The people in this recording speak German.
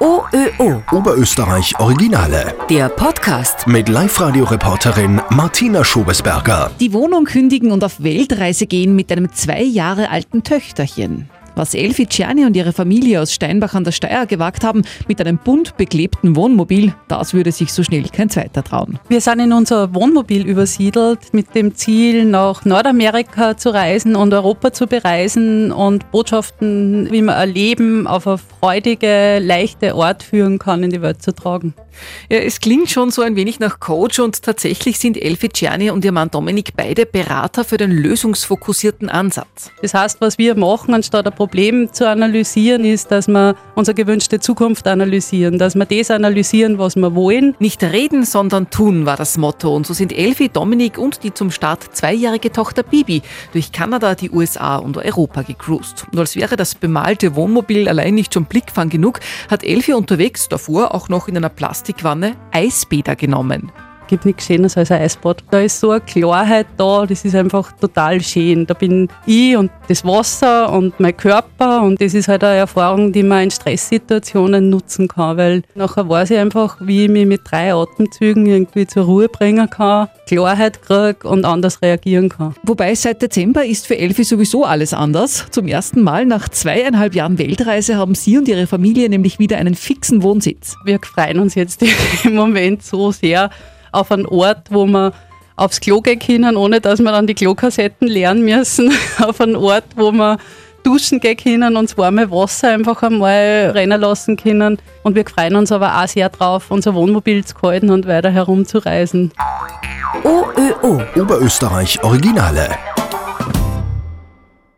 OÖO. Oberösterreich Originale. Der Podcast. Mit Live-Radio-Reporterin Martina Schobesberger. Die Wohnung kündigen und auf Weltreise gehen mit einem zwei Jahre alten Töchterchen. Was Elfi Ciani und ihre Familie aus Steinbach an der Steier gewagt haben, mit einem bunt beklebten Wohnmobil, das würde sich so schnell kein zweiter trauen. Wir sind in unser Wohnmobil übersiedelt mit dem Ziel, nach Nordamerika zu reisen und Europa zu bereisen und Botschaften, wie man ein Leben auf eine freudige, leichte Art führen kann, in die Welt zu tragen. Ja, es klingt schon so ein wenig nach Coach und tatsächlich sind Elfi Ciani und ihr Mann Dominik beide Berater für den lösungsfokussierten Ansatz. Das heißt, was wir machen, anstatt ein Problem zu analysieren, ist, dass wir unsere gewünschte Zukunft analysieren, dass wir das analysieren, was wir wollen. Nicht reden, sondern tun war das Motto. Und so sind Elfi, Dominik und die zum Start zweijährige Tochter Bibi durch Kanada, die USA und Europa gecruised. Und als wäre das bemalte Wohnmobil allein nicht schon Blickfang genug, hat Elfi unterwegs davor auch noch in einer Plastikwanne Eisbäder genommen gibt nichts Schönes als ein Eisbad. Da ist so eine Klarheit da, das ist einfach total schön. Da bin ich und das Wasser und mein Körper und das ist halt eine Erfahrung, die man in Stresssituationen nutzen kann, weil nachher weiß ich einfach, wie ich mich mit drei Atemzügen irgendwie zur Ruhe bringen kann, Klarheit kriege und anders reagieren kann. Wobei seit Dezember ist für Elfi sowieso alles anders. Zum ersten Mal nach zweieinhalb Jahren Weltreise haben sie und ihre Familie nämlich wieder einen fixen Wohnsitz. Wir freuen uns jetzt im Moment so sehr, auf einen Ort, wo wir aufs Klo gehen können, ohne dass wir dann die Klokassetten lernen müssen, auf einen Ort, wo wir duschen gehen können und das warme Wasser einfach einmal rennen lassen können. Und wir freuen uns aber auch sehr drauf, unser Wohnmobil zu halten und weiter herumzureisen. OÖO. Oberösterreich Originale.